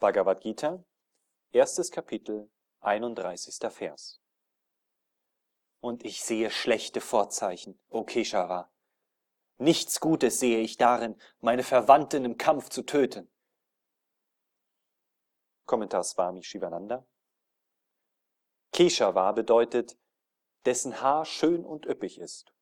Bhagavad Gita, erstes Kapitel, 31. Vers. Und ich sehe schlechte Vorzeichen, o Keshava. Nichts Gutes sehe ich darin, meine Verwandten im Kampf zu töten. Kommentar Swami Shivananda. Keshava bedeutet, dessen Haar schön und üppig ist.